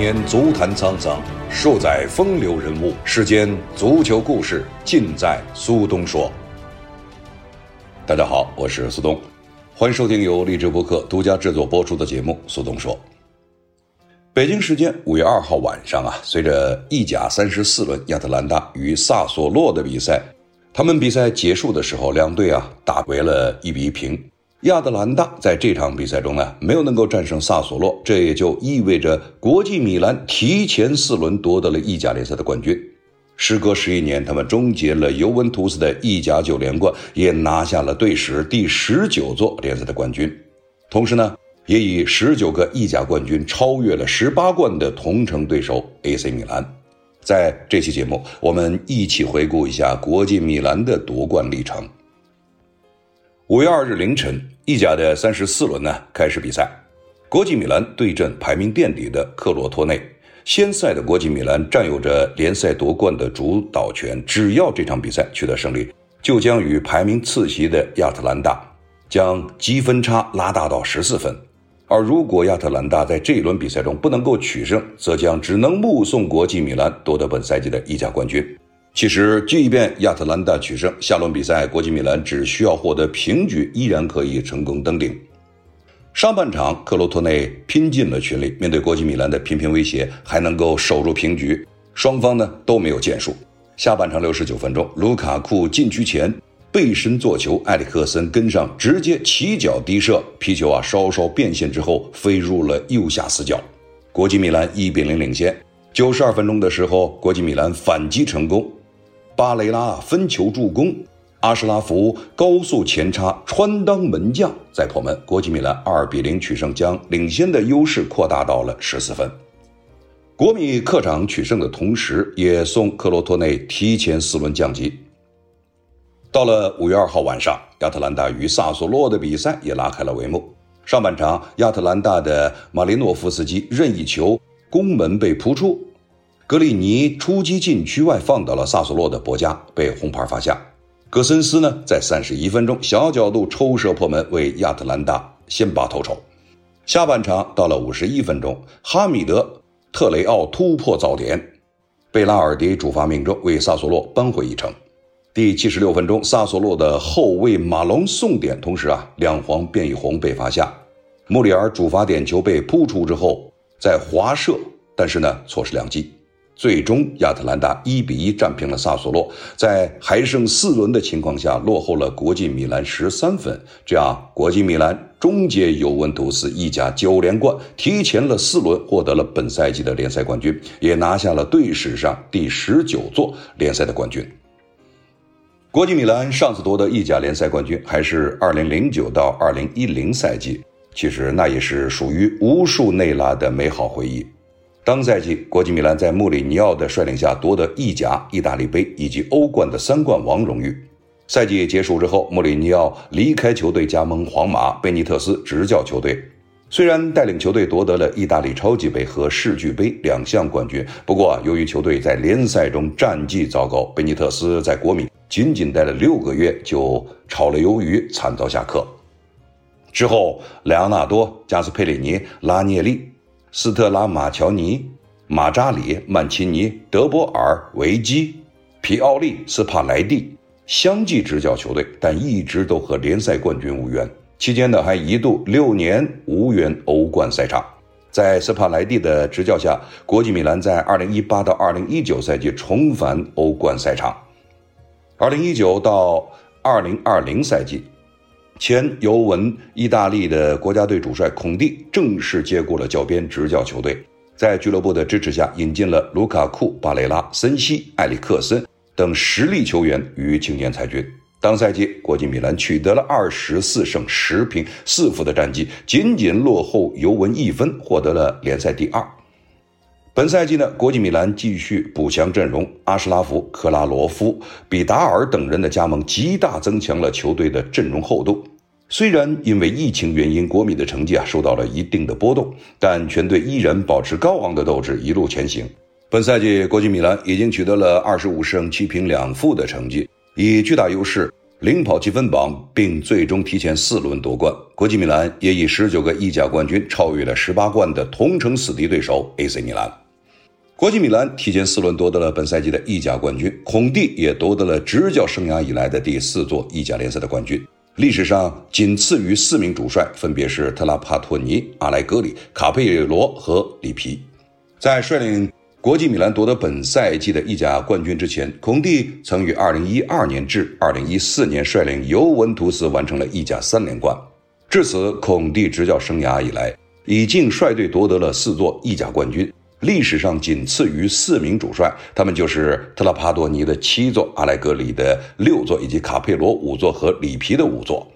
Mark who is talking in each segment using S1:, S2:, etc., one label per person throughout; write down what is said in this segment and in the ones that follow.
S1: 年足坛沧桑，数载风流人物。世间足球故事，尽在苏东说。大家好，我是苏东，欢迎收听由励志播客独家制作播出的节目《苏东说》。北京时间五月二号晚上啊，随着意甲三十四轮亚特兰大与萨索洛的比赛，他们比赛结束的时候，两队啊打为了一比一平。亚特兰大在这场比赛中呢，没有能够战胜萨索洛，这也就意味着国际米兰提前四轮夺得了意甲联赛的冠军。时隔十一年，他们终结了尤文图斯的意甲九连冠，也拿下了队史第十九座联赛的冠军。同时呢，也以十九个意甲冠军超越了十八冠的同城对手 AC 米兰。在这期节目，我们一起回顾一下国际米兰的夺冠历程。五月二日凌晨，意甲的三十四轮呢开始比赛，国际米兰对阵排名垫底的克罗托内。先赛的国际米兰占有着联赛夺冠的主导权，只要这场比赛取得胜利，就将与排名次席的亚特兰大将积分差拉大到十四分。而如果亚特兰大在这一轮比赛中不能够取胜，则将只能目送国际米兰夺得本赛季的意甲冠军。其实，即便亚特兰大取胜，下轮比赛国际米兰只需要获得平局，依然可以成功登顶。上半场，克罗托内拼尽了全力，面对国际米兰的频频威胁，还能够守住平局。双方呢都没有建树。下半场六十九分钟，卢卡库禁区前背身做球，埃里克森跟上，直接起脚低射，皮球啊稍稍变线之后飞入了右下死角，国际米兰一比零领先。九十二分钟的时候，国际米兰反击成功。巴雷拉分球助攻，阿什拉夫高速前插穿裆门将再破门，国际米兰二比零取胜，将领先的优势扩大到了十四分。国米客场取胜的同时，也送克罗托内提前四轮降级。到了五月二号晚上，亚特兰大与萨索洛的比赛也拉开了帷幕。上半场，亚特兰大的马林诺夫斯基任意球攻门被扑出。格里尼出击禁区外，放倒了萨索洛的博加，被红牌罚下。戈森斯呢，在三十一分钟小角度抽射破门，为亚特兰大先拔头筹。下半场到了五十一分钟，哈米德特雷奥突破早点，贝拉尔迪主罚命中，为萨索洛扳回一城。第七十六分钟，萨索洛的后卫马龙送点，同时啊，两黄变一红被罚下。穆里尔主罚点球被扑出之后再滑射，但是呢，错失良机。最终，亚特兰大一比一战平了萨索洛，在还剩四轮的情况下，落后了国际米兰十三分。这样，国际米兰终结尤文图斯意甲九连冠，提前了四轮获得了本赛季的联赛冠军，也拿下了队史上第十九座联赛的冠军。国际米兰上次夺得意甲联赛冠军还是二零零九到二零一零赛季，其实那也是属于无数内拉的美好回忆。当赛季，国际米兰在穆里尼奥的率领下夺得意甲、意大利杯以及欧冠的三冠王荣誉。赛季结束之后，穆里尼奥离开球队，加盟皇马，贝尼特斯执教球队。虽然带领球队夺得了意大利超级杯和世俱杯两项冠军，不过由于球队在联赛中战绩糟糕，贝尼特斯在国米仅仅待了六个月就炒了鱿鱼，惨遭下课。之后，莱昂纳多、加斯佩里尼、拉涅利。斯特拉马乔尼、马扎里、曼奇尼、德波尔、维基、皮奥利、斯帕莱蒂相继执教球队，但一直都和联赛冠军无缘。期间呢，还一度六年无缘欧冠赛场。在斯帕莱蒂的执教下，国际米兰在二零一八到二零一九赛季重返欧冠赛场。二零一九到二零二零赛季。前尤文意大利的国家队主帅孔蒂正式接过了教鞭，执教球队。在俱乐部的支持下，引进了卢卡库、巴雷拉、森西、埃里克森等实力球员与青年才俊。当赛季，国际米兰取得了二十四胜十平四负的战绩，仅仅落后尤文一分，获得了联赛第二。本赛季呢，国际米兰继续补强阵容，阿什拉夫、克拉罗夫、比达尔等人的加盟，极大增强了球队的阵容厚度。虽然因为疫情原因，国米的成绩啊受到了一定的波动，但全队依然保持高昂的斗志，一路前行。本赛季，国际米兰已经取得了二十五胜七平两负的成绩，以巨大优势领跑积分榜，并最终提前四轮夺冠。国际米兰也以十九个意甲冠军超越了十八冠的同城死敌对手 AC 米兰。国际米兰提前四轮夺得了本赛季的意甲冠军，孔蒂也夺得了执教生涯以来的第四座意甲联赛的冠军，历史上仅次于四名主帅，分别是特拉帕托尼、阿莱格里、卡佩罗和里皮。在率领国际米兰夺得本赛季的意甲冠军之前，孔蒂曾于2012年至2014年率领尤文图斯完成了意甲三连冠。至此，孔蒂执教生涯以来，已经率队夺得了四座意甲冠军，历史上仅次于四名主帅，他们就是特拉帕多尼的七座、阿莱格里的六座，以及卡佩罗五座和里皮的五座。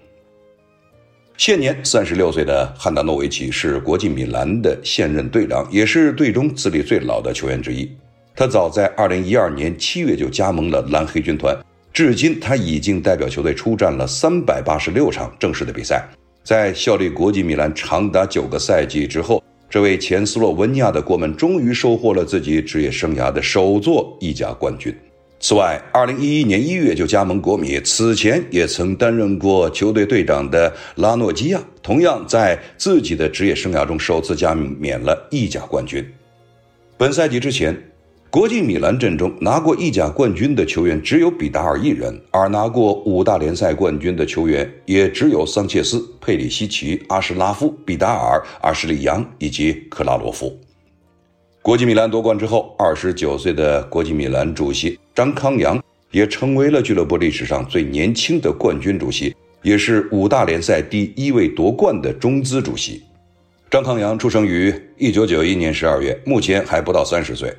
S1: 现年三十六岁的汉达诺维奇是国际米兰的现任队长，也是队中资历最老的球员之一。他早在二零一二年七月就加盟了蓝黑军团，至今他已经代表球队出战了三百八十六场正式的比赛。在效力国际米兰长达九个赛季之后，这位前斯洛文尼亚的国门终于收获了自己职业生涯的首座意甲冠军。此外，二零一一年一月就加盟国米，此前也曾担任过球队队长的拉诺基亚，同样在自己的职业生涯中首次加冕了意甲冠军。本赛季之前，国际米兰阵中拿过意甲冠军的球员只有比达尔一人，而拿过五大联赛冠军的球员也只有桑切斯、佩里西奇、阿什拉夫、比达尔、阿什利扬以及克拉罗夫。国际米兰夺冠之后，二十九岁的国际米兰主席张康阳也成为了俱乐部历史上最年轻的冠军主席，也是五大联赛第一位夺冠的中资主席。张康阳出生于一九九一年十二月，目前还不到三十岁。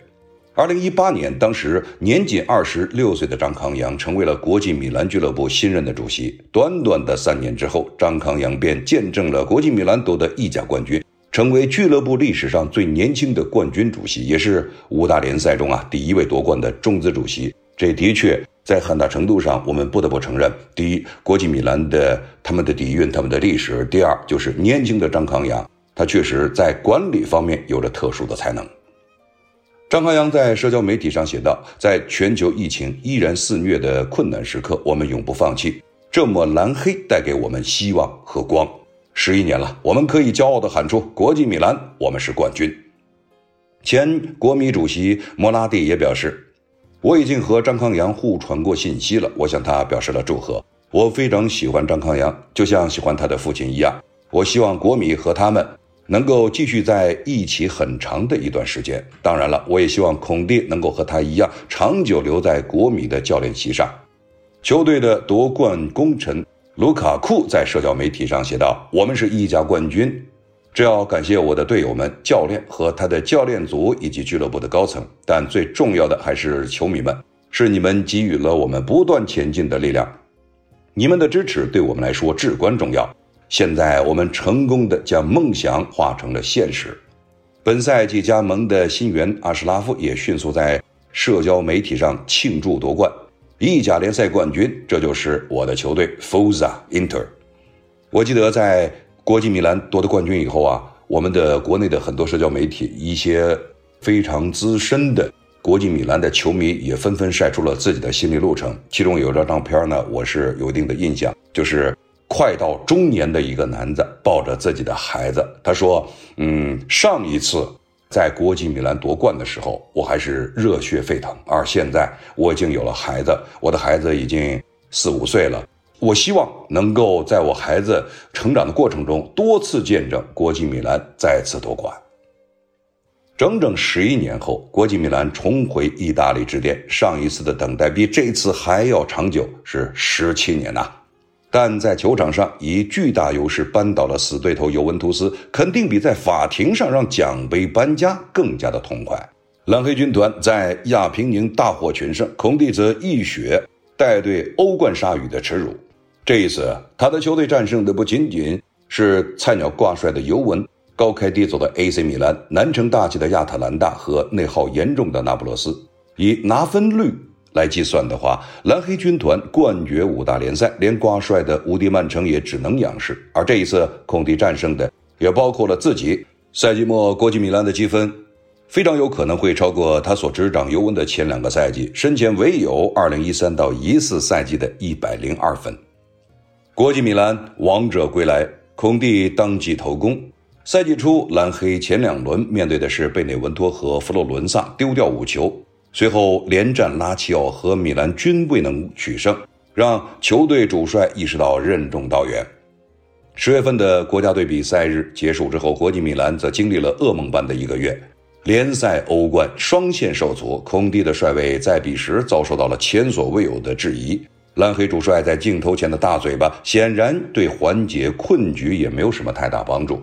S1: 二零一八年，当时年仅二十六岁的张康阳成为了国际米兰俱乐部新任的主席。短短的三年之后，张康阳便见证了国际米兰夺得意甲冠军。成为俱乐部历史上最年轻的冠军主席，也是五大联赛中啊第一位夺冠的中资主席。这的确在很大程度上，我们不得不承认：第一，国际米兰的他们的底蕴、他们的历史；第二，就是年轻的张康阳，他确实在管理方面有着特殊的才能。张康阳在社交媒体上写道：“在全球疫情依然肆虐的困难时刻，我们永不放弃。这抹蓝黑带给我们希望和光。”十一年了，我们可以骄傲地喊出：“国际米兰，我们是冠军。”前国米主席莫拉蒂也表示：“我已经和张康阳互传过信息了，我向他表示了祝贺。我非常喜欢张康阳，就像喜欢他的父亲一样。我希望国米和他们能够继续在一起很长的一段时间。当然了，我也希望孔蒂能够和他一样，长久留在国米的教练席上。球队的夺冠功臣。”卢卡库在社交媒体上写道：“我们是意甲冠军，这要感谢我的队友们、教练和他的教练组以及俱乐部的高层。但最重要的还是球迷们，是你们给予了我们不断前进的力量。你们的支持对我们来说至关重要。现在我们成功的将梦想化成了现实。”本赛季加盟的新援阿什拉夫也迅速在社交媒体上庆祝夺冠。意甲联赛冠军，这就是我的球队 Fosa Inter。我记得在国际米兰夺得冠军以后啊，我们的国内的很多社交媒体，一些非常资深的国际米兰的球迷也纷纷晒出了自己的心理路程。其中有张照片呢，我是有一定的印象，就是快到中年的一个男子抱着自己的孩子，他说：“嗯，上一次。”在国际米兰夺冠的时候，我还是热血沸腾，而现在我已经有了孩子，我的孩子已经四五岁了。我希望能够在我孩子成长的过程中，多次见证国际米兰再次夺冠。整整十一年后，国际米兰重回意大利之巅，上一次的等待比这一次还要长久，是十七年呐。但在球场上以巨大优势扳倒了死对头尤文图斯，肯定比在法庭上让奖杯搬家更加的痛快。蓝黑军团在亚平宁大获全胜，孔蒂则一雪带队欧冠鲨鱼的耻辱。这一次，他的球队战胜的不仅仅是菜鸟挂帅的尤文、高开低走的 AC 米兰、难成大器的亚特兰大和内耗严重的那不勒斯，以拿分率。来计算的话，蓝黑军团冠绝五大联赛，连挂帅的无敌曼城也只能仰视。而这一次，孔蒂战胜的也包括了自己。赛季末，国际米兰的积分非常有可能会超过他所执掌尤文的前两个赛季，身前唯有2013到14赛季的一百零二分。国际米兰王者归来，孔蒂当即头功。赛季初，蓝黑前两轮面对的是贝内文托和佛罗伦萨，丢掉五球。随后连战拉齐奥和米兰均未能取胜，让球队主帅意识到任重道远。十月份的国家队比赛日结束之后，国际米兰则经历了噩梦般的一个月，联赛、欧冠双线受阻。孔蒂的帅位在彼时遭受到了前所未有的质疑。蓝黑主帅在镜头前的大嘴巴，显然对缓解困局也没有什么太大帮助。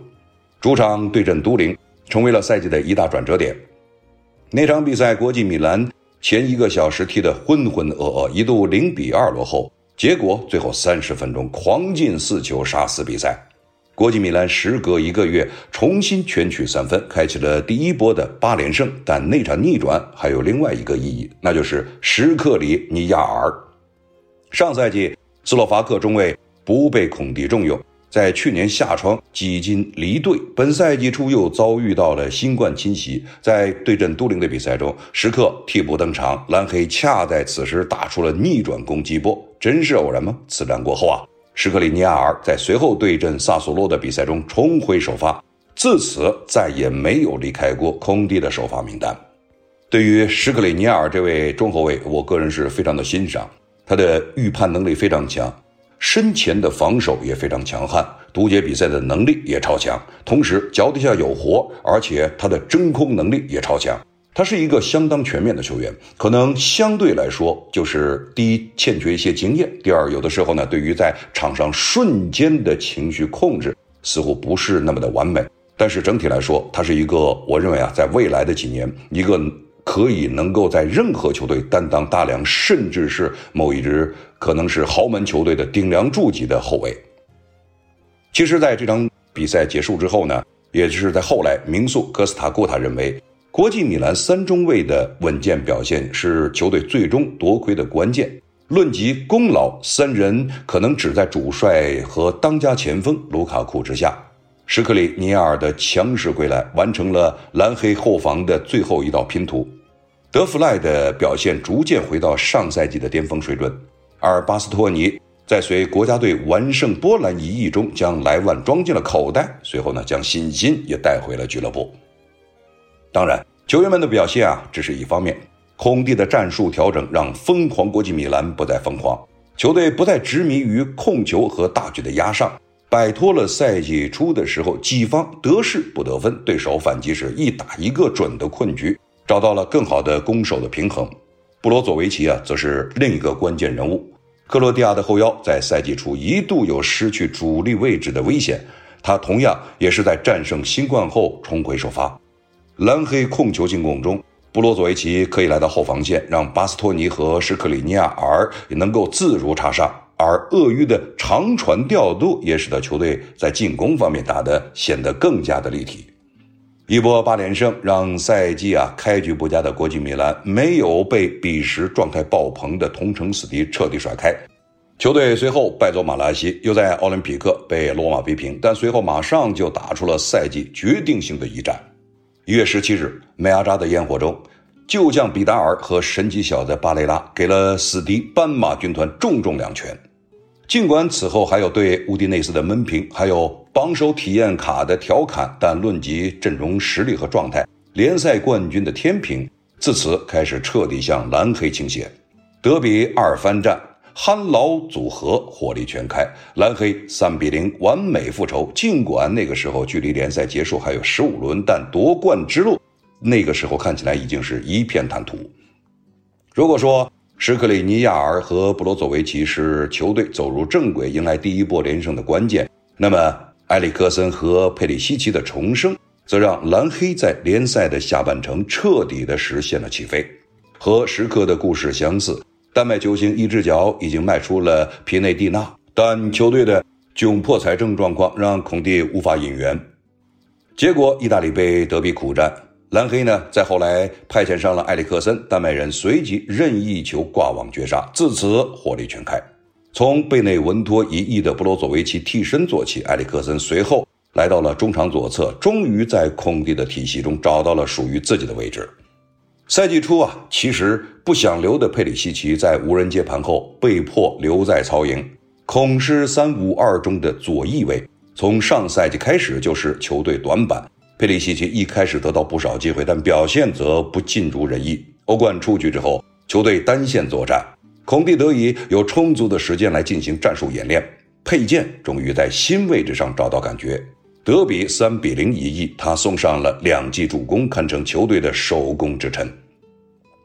S1: 主场对阵都灵，成为了赛季的一大转折点。那场比赛，国际米兰前一个小时踢得浑浑噩噩，一度零比二落后，结果最后三十分钟狂进四球杀死比赛。国际米兰时隔一个月重新全取三分，开启了第一波的八连胜。但那场逆转还有另外一个意义，那就是什克里尼亚尔。上赛季斯洛伐克中卫不被孔蒂重用。在去年夏窗几经离队，本赛季初又遭遇到了新冠侵袭。在对阵都灵的比赛中，时刻替补登场，蓝黑恰在此时打出了逆转攻击波，真是偶然吗？此战过后啊，什克里尼亚尔在随后对阵萨索洛的比赛中重回首发，自此再也没有离开过空地的首发名单。对于什克里尼亚尔这位中后卫，我个人是非常的欣赏，他的预判能力非常强。身前的防守也非常强悍，读解比赛的能力也超强，同时脚底下有活，而且他的真空能力也超强。他是一个相当全面的球员，可能相对来说就是第一欠缺一些经验，第二有的时候呢，对于在场上瞬间的情绪控制似乎不是那么的完美。但是整体来说，他是一个我认为啊，在未来的几年一个。可以能够在任何球队担当大梁，甚至是某一支可能是豪门球队的顶梁柱级的后卫。其实，在这场比赛结束之后呢，也就是在后来，名宿科斯塔库塔认为，国际米兰三中卫的稳健表现是球队最终夺魁的关键。论及功劳，三人可能只在主帅和当家前锋卢卡库之下。什克里尼亚尔的强势归来，完成了蓝黑后防的最后一道拼图。德弗赖的表现逐渐回到上赛季的巅峰水准，而巴斯托尼在随国家队完胜波兰一役中，将莱万装进了口袋，随后呢，将信心也带回了俱乐部。当然，球员们的表现啊，只是一方面。空地的战术调整让疯狂国际米兰不再疯狂，球队不再执迷于控球和大局的压上。摆脱了赛季初的时候己方得势不得分，对手反击时一打一个准的困局，找到了更好的攻守的平衡。布罗佐维奇啊，则是另一个关键人物。克罗地亚的后腰在赛季初一度有失去主力位置的危险，他同样也是在战胜新冠后重回首发。蓝黑控球进攻中，布罗佐维奇可以来到后防线，让巴斯托尼和什克里尼亚尔也能够自如插上。而鳄鱼的长传调度也使得球队在进攻方面打得显得更加的立体。一波八连胜让赛季啊开局不佳的国际米兰没有被彼时状态爆棚的同城死敌彻底甩开。球队随后败走马拉西，又在奥林匹克被罗马逼平，但随后马上就打出了赛季决定性的一战。一月十七日，梅阿扎的烟火中。旧将比达尔和神奇小子巴雷拉给了死敌斑马军团重重两拳。尽管此后还有对乌迪内斯的闷平，还有榜首体验卡的调侃，但论及阵容实力和状态，联赛冠军的天平自此开始彻底向蓝黑倾斜。德比二番战，憨老组合火力全开，蓝黑三比零完美复仇。尽管那个时候距离联赛结束还有十五轮，但夺冠之路。那个时候看起来已经是一片坦途。如果说什克里尼亚尔和布罗佐维奇是球队走入正轨、迎来第一波连胜的关键，那么埃里克森和佩里西奇的重生，则让蓝黑在联赛的下半程彻底的实现了起飞。和时刻的故事相似，丹麦球星一只脚已经迈出了皮内蒂纳，但球队的窘迫财政状况让孔蒂无法引援。结果，意大利杯德比苦战。蓝黑呢，在后来派遣上了埃里克森，丹麦人随即任意球挂网绝杀，自此火力全开。从贝内文托一役的布罗佐维奇替身做起，埃里克森随后来到了中场左侧，终于在空地的体系中找到了属于自己的位置。赛季初啊，其实不想留的佩里西奇在无人接盘后被迫留在曹营。孔是三五二中的左翼卫，从上赛季开始就是球队短板。佩里西奇一开始得到不少机会，但表现则不尽如人意。欧冠出局之后，球队单线作战，孔蒂得以有充足的时间来进行战术演练。佩剑终于在新位置上找到感觉。德比三比零一役，他送上了两记助攻，堪称球队的首攻之臣。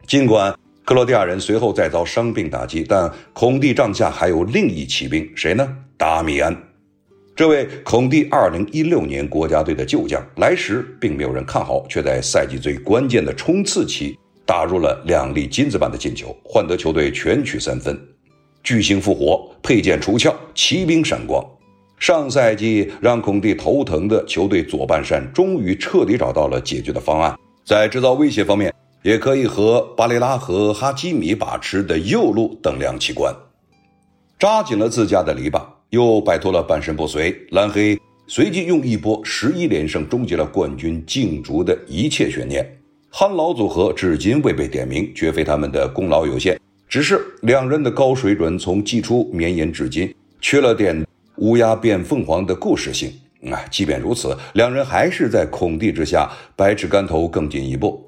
S1: 尽管克罗地亚人随后再遭伤病打击，但孔蒂帐下还有另一骑兵，谁呢？达米安。这位孔蒂2016年国家队的旧将，来时并没有人看好，却在赛季最关键的冲刺期打入了两粒金子般的进球，换得球队全取三分。巨星复活，佩剑出鞘，骑兵闪光。上赛季让孔蒂头疼的球队左半扇，终于彻底找到了解决的方案。在制造威胁方面，也可以和巴雷拉和哈基米把持的右路等量齐观。扎紧了自家的篱笆，又摆脱了半身不遂，蓝黑随即用一波十一连胜终结了冠军竞逐的一切悬念。憨老组合至今未被点名，绝非他们的功劳有限，只是两人的高水准从季初绵延至今，缺了点。乌鸦变凤凰的故事性，啊，即便如此，两人还是在孔蒂之下百尺竿头更进一步。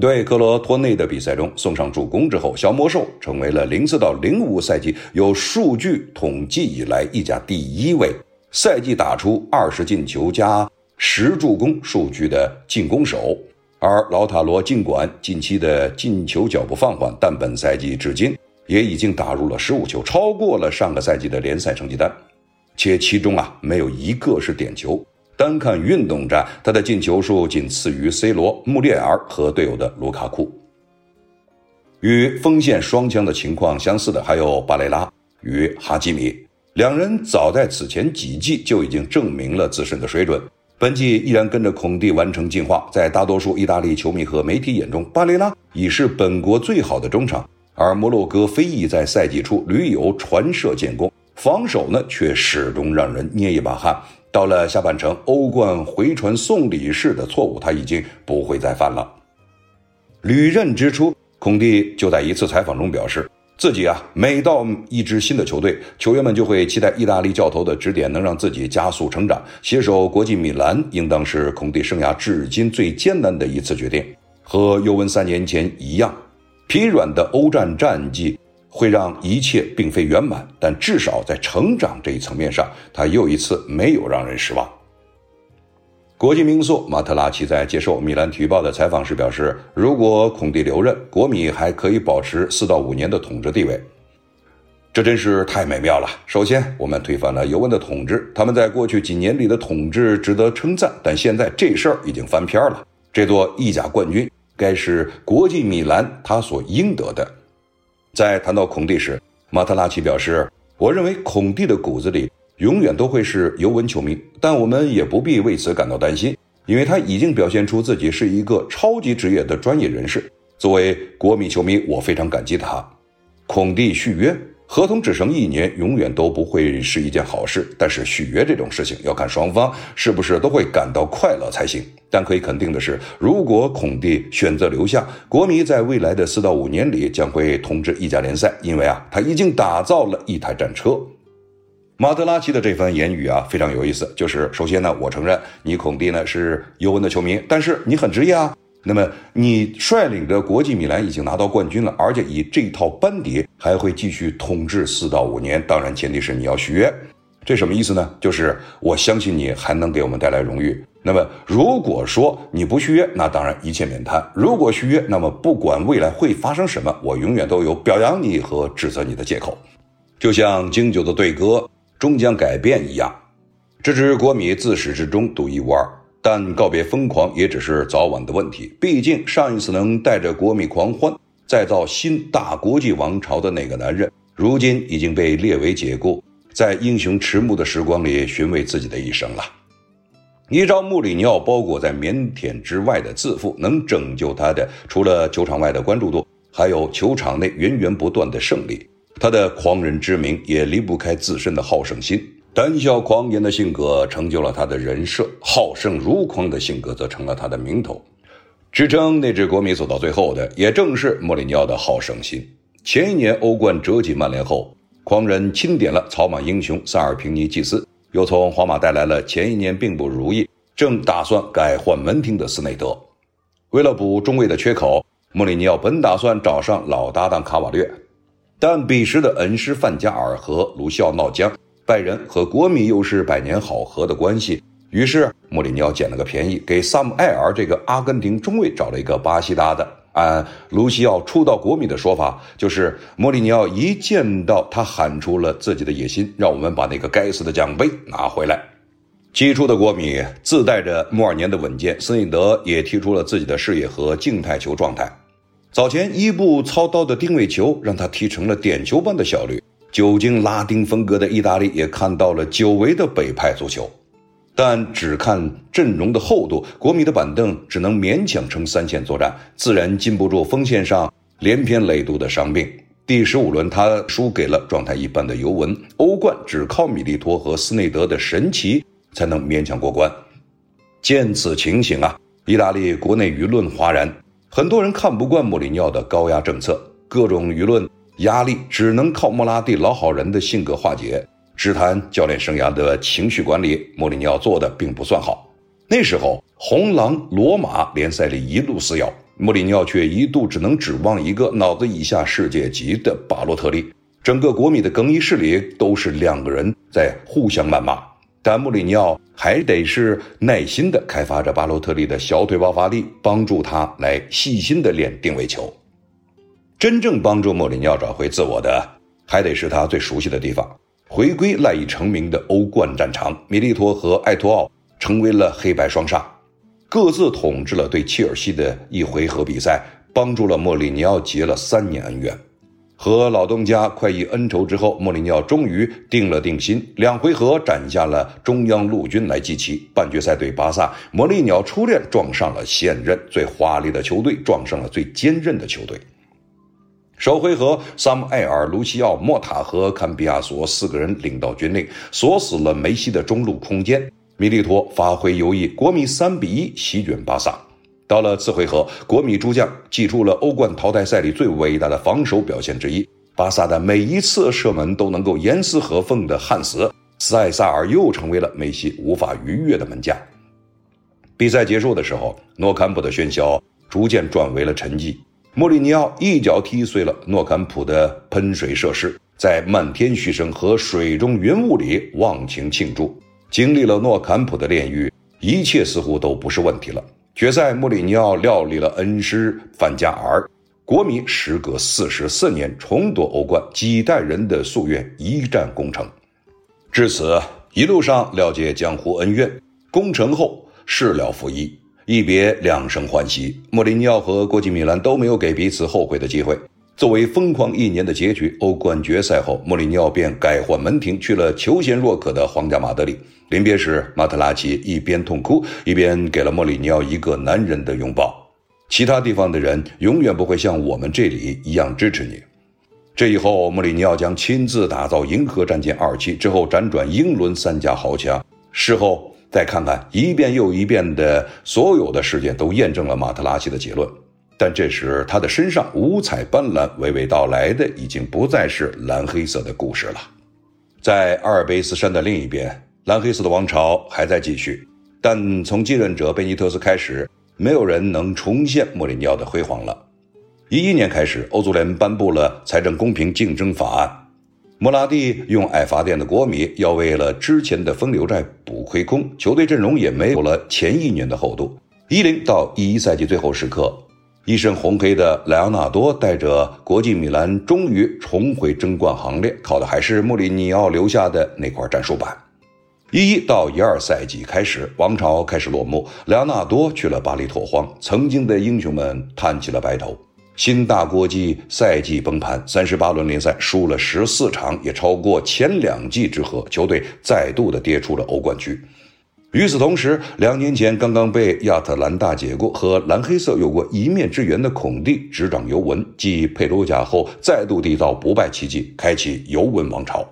S1: 对克罗托内的比赛中送上助攻之后，小魔兽成为了零四到零五赛季有数据统计以来意甲第一位赛季打出二十进球加十助攻数据的进攻手。而老塔罗尽管近期的进球脚步放缓，但本赛季至今也已经打入了十五球，超过了上个赛季的联赛成绩单。且其中啊没有一个是点球，单看运动战，他的进球数仅次于 C 罗、穆列尔和队友的卢卡库。与锋线双枪的情况相似的还有巴雷拉与哈基米，两人早在此前几季就已经证明了自身的水准，本季依然跟着孔蒂完成进化。在大多数意大利球迷和媒体眼中，巴雷拉已是本国最好的中场，而摩洛哥非裔在赛季初屡有传射建功。防守呢，却始终让人捏一把汗。到了下半程，欧冠回传送礼式的错误，他已经不会再犯了。履任之初，孔蒂就在一次采访中表示，自己啊，每到一支新的球队，球员们就会期待意大利教头的指点能让自己加速成长。携手国际米兰，应当是孔蒂生涯至今最艰难的一次决定。和尤文三年前一样，疲软的欧战战绩。会让一切并非圆满，但至少在成长这一层面上，他又一次没有让人失望。国际名宿马特拉齐在接受米兰体育报的采访时表示，如果孔蒂留任，国米还可以保持四到五年的统治地位，这真是太美妙了。首先，我们推翻了尤文的统治，他们在过去几年里的统治值得称赞，但现在这事儿已经翻篇了。这座意甲冠军该是国际米兰他所应得的。在谈到孔蒂时，马特拉齐表示：“我认为孔蒂的骨子里永远都会是尤文球迷，但我们也不必为此感到担心，因为他已经表现出自己是一个超级职业的专业人士。作为国米球迷，我非常感激他。孔蒂续约。”合同只剩一年，永远都不会是一件好事。但是续约这种事情要看双方是不是都会感到快乐才行。但可以肯定的是，如果孔蒂选择留下，国米在未来的四到五年里将会统治意甲联赛，因为啊，他已经打造了一台战车。马德拉奇的这番言语啊，非常有意思。就是首先呢，我承认你孔蒂呢是尤文的球迷，但是你很职业啊。那么你率领的国际米兰已经拿到冠军了，而且以这套班底还会继续统治四到五年。当然，前提是你要续约。这什么意思呢？就是我相信你还能给我们带来荣誉。那么如果说你不续约，那当然一切免谈；如果续约，那么不管未来会发生什么，我永远都有表扬你和指责你的借口。就像经久的对歌终将改变一样，这支国米自始至终独一无二。但告别疯狂也只是早晚的问题。毕竟上一次能带着国米狂欢再造新大国际王朝的那个男人，如今已经被列为解雇，在英雄迟暮的时光里寻味自己的一生了。依照穆里尼奥包裹在腼腆之外的自负，能拯救他的除了球场外的关注度，还有球场内源源不断的胜利。他的狂人之名也离不开自身的好胜心。胆小狂言的性格成就了他的人设，好胜如狂的性格则成了他的名头。支撑那支国米走到最后的，也正是莫里尼奥的好胜心。前一年欧冠折戟曼联后，狂人钦点了草莽英雄萨尔平尼祭司，又从皇马带来了前一年并不如意、正打算改换门庭的斯内德。为了补中卫的缺口，莫里尼奥本打算找上老搭档卡瓦略，但彼时的恩师范加尔和卢肖闹僵，拜仁和国米又是百年好合的关系。于是莫里尼奥捡了个便宜，给萨姆埃尔这个阿根廷中卫找了一个巴西搭的。按卢西奥初到国米的说法，就是莫里尼奥一见到他喊出了自己的野心，让我们把那个该死的奖杯拿回来。起初的国米自带着莫尔年的稳健，斯内德也提出了自己的视野和静态球状态。早前伊布操刀的定位球让他踢成了点球般的效率，久经拉丁风格的意大利也看到了久违的北派足球。但只看阵容的厚度，国米的板凳只能勉强撑三线作战，自然禁不住锋线上连篇累牍的伤病。第十五轮，他输给了状态一般的尤文。欧冠只靠米利托和斯内德的神奇才能勉强过关。见此情形啊，意大利国内舆论哗然，很多人看不惯莫里尼奥的高压政策，各种舆论压力只能靠莫拉蒂老好人的性格化解。只谈教练生涯的情绪管理，莫里尼奥做的并不算好。那时候，红狼、罗马联赛里一路撕咬，莫里尼奥却一度只能指望一个脑子以下世界级的巴洛特利。整个国米的更衣室里都是两个人在互相谩骂，但莫里尼奥还得是耐心的开发着巴洛特利的小腿爆发力，帮助他来细心的练定位球。真正帮助莫里尼奥找回自我的，还得是他最熟悉的地方。回归赖以成名的欧冠战场，米利托和埃托奥成为了黑白双煞，各自统治了对切尔西的一回合比赛，帮助了莫里尼奥结了三年恩怨。和老东家快意恩仇之后，莫里尼奥终于定了定心，两回合斩下了中央陆军来祭旗。半决赛对巴萨，莫里尼奥初恋撞上了现任最华丽的球队，撞上了最坚韧的球队。首回合，萨姆埃尔、卢西奥、莫塔和坎比亚索四个人领到军令，锁死了梅西的中路空间。米利托发挥优异，国米三比一席卷巴萨。到了次回合，国米诸将祭出了欧冠淘汰赛里最伟大的防守表现之一，巴萨的每一次射门都能够严丝合缝的焊死。塞萨尔又成为了梅西无法逾越的门将。比赛结束的时候，诺坎普的喧嚣逐渐转为了沉寂。莫里尼奥一脚踢碎了诺坎普的喷水设施，在漫天嘘声和水中云雾里忘情庆祝。经历了诺坎普的炼狱，一切似乎都不是问题了。决赛，莫里尼奥料理了恩师范加尔，国米时隔四十四年重夺欧冠，几代人的夙愿一战功成。至此，一路上了解江湖恩怨，功成后事了拂衣。一别两生欢喜，莫里尼奥和国际米兰都没有给彼此后悔的机会。作为疯狂一年的结局，欧冠决赛后，莫里尼奥便改换门庭，去了求贤若渴的皇家马德里。临别时，马特拉齐一边痛哭，一边给了莫里尼奥一个男人的拥抱。其他地方的人永远不会像我们这里一样支持你。这以后，莫里尼奥将亲自打造银河战舰二期，之后辗转英伦三家豪强。事后。再看看一遍又一遍的所有的事件，都验证了马特拉齐的结论。但这时他的身上五彩斑斓，娓娓道来的已经不再是蓝黑色的故事了。在阿尔卑斯山的另一边，蓝黑色的王朝还在继续。但从继任者贝尼特斯开始，没有人能重现莫里尼奥的辉煌了。一一年开始，欧足联颁布了财政公平竞争法案。莫拉蒂用爱发电的国米要为了之前的风流债补亏空，球队阵容也没有了前一年的厚度。一零到一一赛季最后时刻，一身红黑的莱昂纳多带着国际米兰终于重回争冠行列，靠的还是穆里尼奥留下的那块战术板。一一到一二赛季开始，王朝开始落幕，莱昂纳多去了巴黎拓荒，曾经的英雄们叹起了白头。新大国际赛季崩盘，三十八轮联赛输了十四场，也超过前两季之和，球队再度的跌出了欧冠区。与此同时，两年前刚刚被亚特兰大解雇，和蓝黑色有过一面之缘的孔蒂执掌尤文，继佩鲁贾后再度缔造不败奇迹，开启尤文王朝。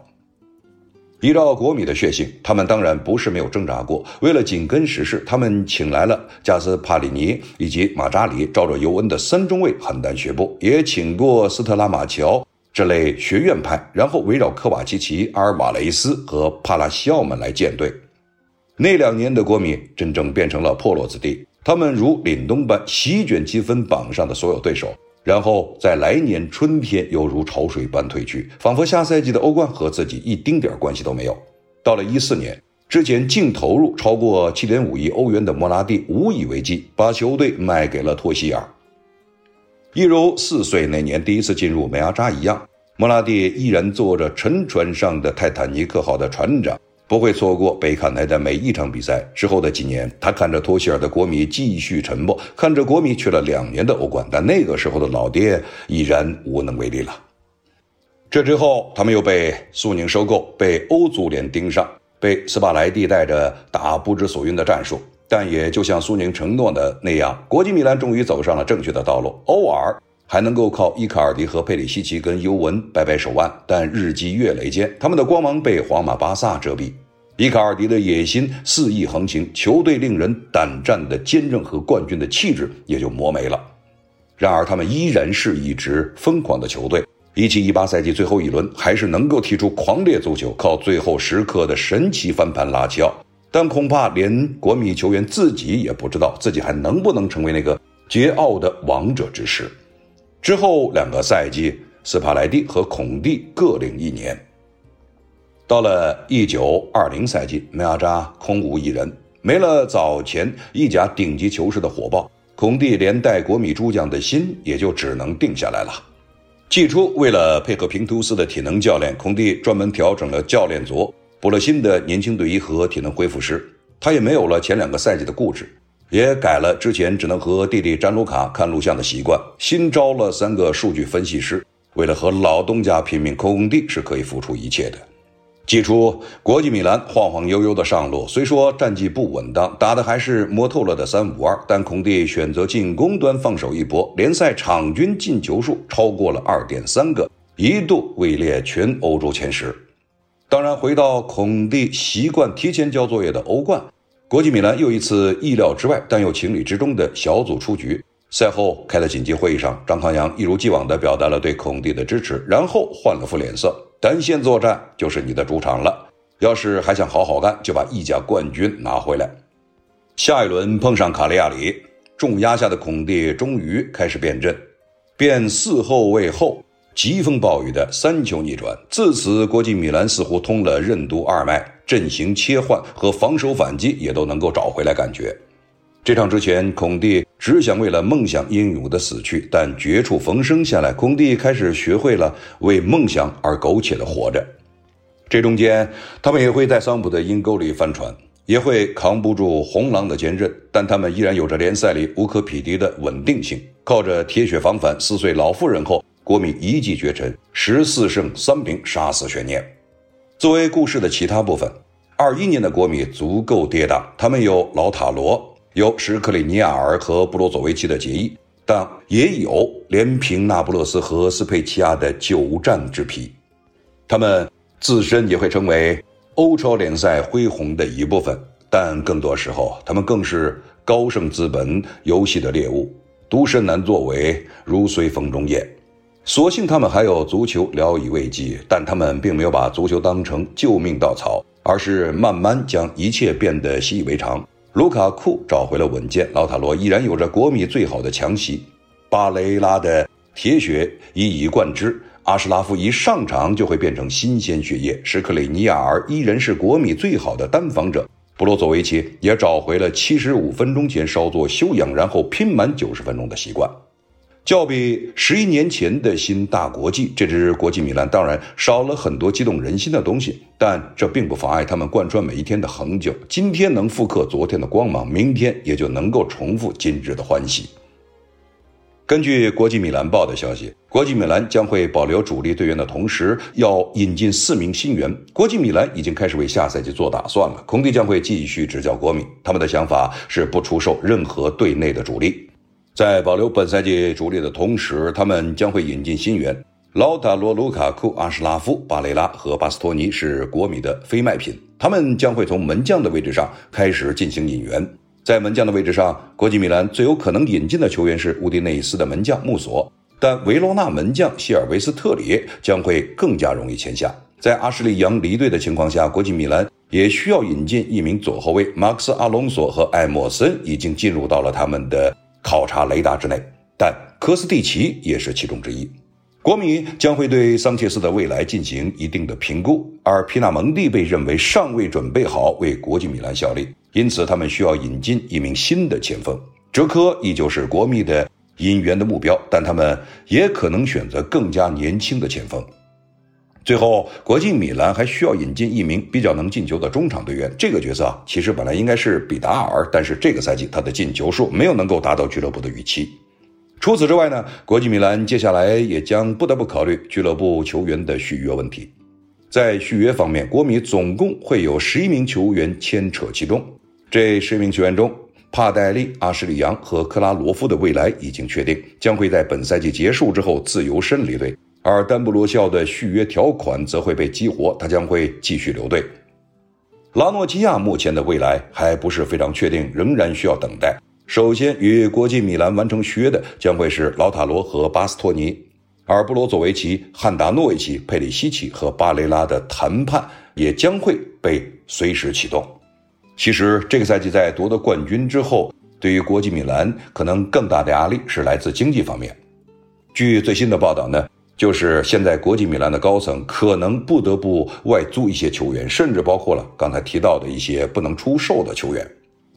S1: 依照国米的血性，他们当然不是没有挣扎过。为了紧跟时事，他们请来了加斯帕里尼以及马扎里，照着尤文的三中卫邯郸学步，也请过斯特拉马乔这类学院派，然后围绕科瓦奇奇、阿尔瓦雷斯和帕拉西奥们来建队。那两年的国米真正变成了破落子弟，他们如凛冬般席卷积分榜上的所有对手。然后在来年春天又如潮水般退去，仿佛下赛季的欧冠和自己一丁点关系都没有。到了一四年之前，净投入超过七点五亿欧元的莫拉蒂无以为继，把球队卖给了托希尔。一如四岁那年第一次进入梅阿扎一样，莫拉蒂依然做着沉船上的泰坦尼克号的船长。不会错过贝卡奈的每一场比赛。之后的几年，他看着托希尔的国米继续沉默，看着国米去了两年的欧冠，但那个时候的老爹已然无能为力了。这之后，他们又被苏宁收购，被欧足联盯上，被斯帕莱蒂带着打不知所云的战术。但也就像苏宁承诺的那样，国际米兰终于走上了正确的道路，偶尔还能够靠伊卡尔迪和佩里西奇跟尤文掰掰手腕。但日积月累间，他们的光芒被皇马、巴萨遮蔽。伊卡尔迪的野心肆意横行，球队令人胆战的坚韧和冠军的气质也就磨没了。然而，他们依然是一支疯狂的球队。一七一八赛季最后一轮，还是能够踢出狂烈足球，靠最后时刻的神奇翻盘拉齐奥。但恐怕连国米球员自己也不知道自己还能不能成为那个桀骜的王者之师。之后两个赛季，斯帕莱蒂和孔蒂各领一年。到了一九二零赛季，梅阿扎空无一人，没了早前意甲顶级球士的火爆，孔蒂连带国米诸将的心也就只能定下来了。季初，为了配合平图斯的体能教练，孔蒂专门调整了教练组，补了新的年轻队医和体能恢复师。他也没有了前两个赛季的固执，也改了之前只能和弟弟詹卢卡看录像的习惯，新招了三个数据分析师。为了和老东家拼命，孔蒂是可以付出一切的。起初，国际米兰晃晃悠悠的上路，虽说战绩不稳当，打的还是摸透了的三五二，但孔蒂选择进攻端放手一搏，联赛场均进球数超过了二点三个，一度位列全欧洲前十。当然，回到孔蒂习惯提前交作业的欧冠，国际米兰又一次意料之外但又情理之中的小组出局。赛后开的紧急会议上，张康阳一如既往地表达了对孔蒂的支持，然后换了副脸色。单线作战就是你的主场了，要是还想好好干，就把意甲冠军拿回来。下一轮碰上卡利亚里，重压下的孔蒂终于开始变阵，变四后卫后，疾风暴雨的三球逆转。自此，国际米兰似乎通了任督二脉，阵型切换和防守反击也都能够找回来感觉。这场之前，孔蒂只想为了梦想英勇的死去，但绝处逢生下来，孔蒂开始学会了为梦想而苟且的活着。这中间，他们也会在桑普的阴沟里翻船，也会扛不住红狼的坚韧，但他们依然有着联赛里无可匹敌的稳定性。靠着铁血防反，撕碎老妇人后，国米一骑绝尘，十四胜三平，杀死悬念。作为故事的其他部分，二一年的国米足够跌宕，他们有老塔罗。有史克里尼亚尔和布罗佐维奇的结义，但也有连平那不勒斯和斯佩齐亚的久战之疲。他们自身也会成为欧超联赛恢宏的一部分，但更多时候，他们更是高盛资本游戏的猎物，独身难作为，如随风中雁。所幸他们还有足球聊以慰藉，但他们并没有把足球当成救命稻草，而是慢慢将一切变得习以为常。卢卡库找回了稳健，老塔罗依然有着国米最好的强袭，巴雷拉的铁血一以贯之，阿什拉夫一上场就会变成新鲜血液，什克里尼亚尔依然是国米最好的单防者，布洛佐维奇也找回了七十五分钟前稍作休养，然后拼满九十分钟的习惯。较比十一年前的新大国际，这支国际米兰当然少了很多激动人心的东西，但这并不妨碍他们贯穿每一天的恒久。今天能复刻昨天的光芒，明天也就能够重复今日的欢喜。根据国际米兰报的消息，国际米兰将会保留主力队员的同时，要引进四名新援。国际米兰已经开始为下赛季做打算了，孔蒂将会继续执教国米。他们的想法是不出售任何队内的主力。在保留本赛季主力的同时，他们将会引进新援。劳塔罗、卢卡库、阿什拉夫、巴雷拉和巴斯托尼是国米的非卖品，他们将会从门将的位置上开始进行引援。在门将的位置上，国际米兰最有可能引进的球员是乌迪内斯的门将穆索，但维罗纳门将希尔维斯特里将会更加容易签下。在阿什利杨离队的情况下，国际米兰也需要引进一名左后卫，马克斯·阿隆索和艾默森已经进入到了他们的考察雷达之内，但科斯蒂奇也是其中之一。国米将会对桑切斯的未来进行一定的评估，而皮纳蒙蒂被认为尚未准备好为国际米兰效力，因此他们需要引进一名新的前锋。哲科依旧是国米的引援的目标，但他们也可能选择更加年轻的前锋。最后，国际米兰还需要引进一名比较能进球的中场队员。这个角色啊，其实本来应该是比达尔，但是这个赛季他的进球数没有能够达到俱乐部的预期。除此之外呢，国际米兰接下来也将不得不考虑俱乐部球员的续约问题。在续约方面，国米总共会有十一名球员牵扯其中。这十名球员中，帕戴利、阿什利扬和克拉罗夫的未来已经确定，将会在本赛季结束之后自由身离队。而丹布罗西奥的续约条款则会被激活，他将会继续留队。拉诺基亚目前的未来还不是非常确定，仍然需要等待。首先与国际米兰完成续约的将会是劳塔罗和巴斯托尼，而布罗佐维奇、汉达诺维奇、佩里西奇和巴雷拉的谈判也将会被随时启动。其实这个赛季在夺得冠军之后，对于国际米兰可能更大的压力是来自经济方面。据最新的报道呢，就是现在国际米兰的高层可能不得不外租一些球员，甚至包括了刚才提到的一些不能出售的球员。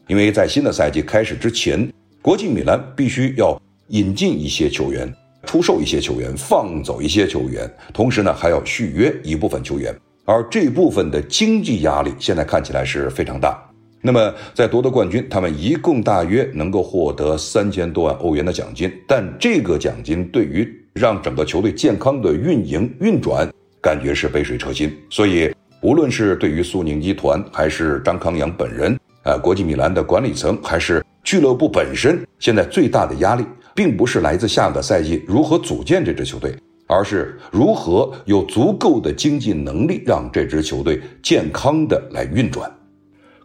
S1: 因为在新的赛季开始之前，国际米兰必须要引进一些球员，出售一些球员，放走一些球员，同时呢还要续约一部分球员，而这部分的经济压力现在看起来是非常大。那么在夺得冠军，他们一共大约能够获得三千多万欧元的奖金，但这个奖金对于让整个球队健康的运营运转，感觉是杯水车薪。所以，无论是对于苏宁集团，还是张康阳本人。呃，国际米兰的管理层还是俱乐部本身，现在最大的压力，并不是来自下个赛季如何组建这支球队，而是如何有足够的经济能力让这支球队健康的来运转。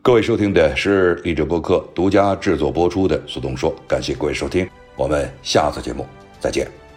S1: 各位收听的是励志播客独家制作播出的苏东说，感谢各位收听，我们下次节目再见。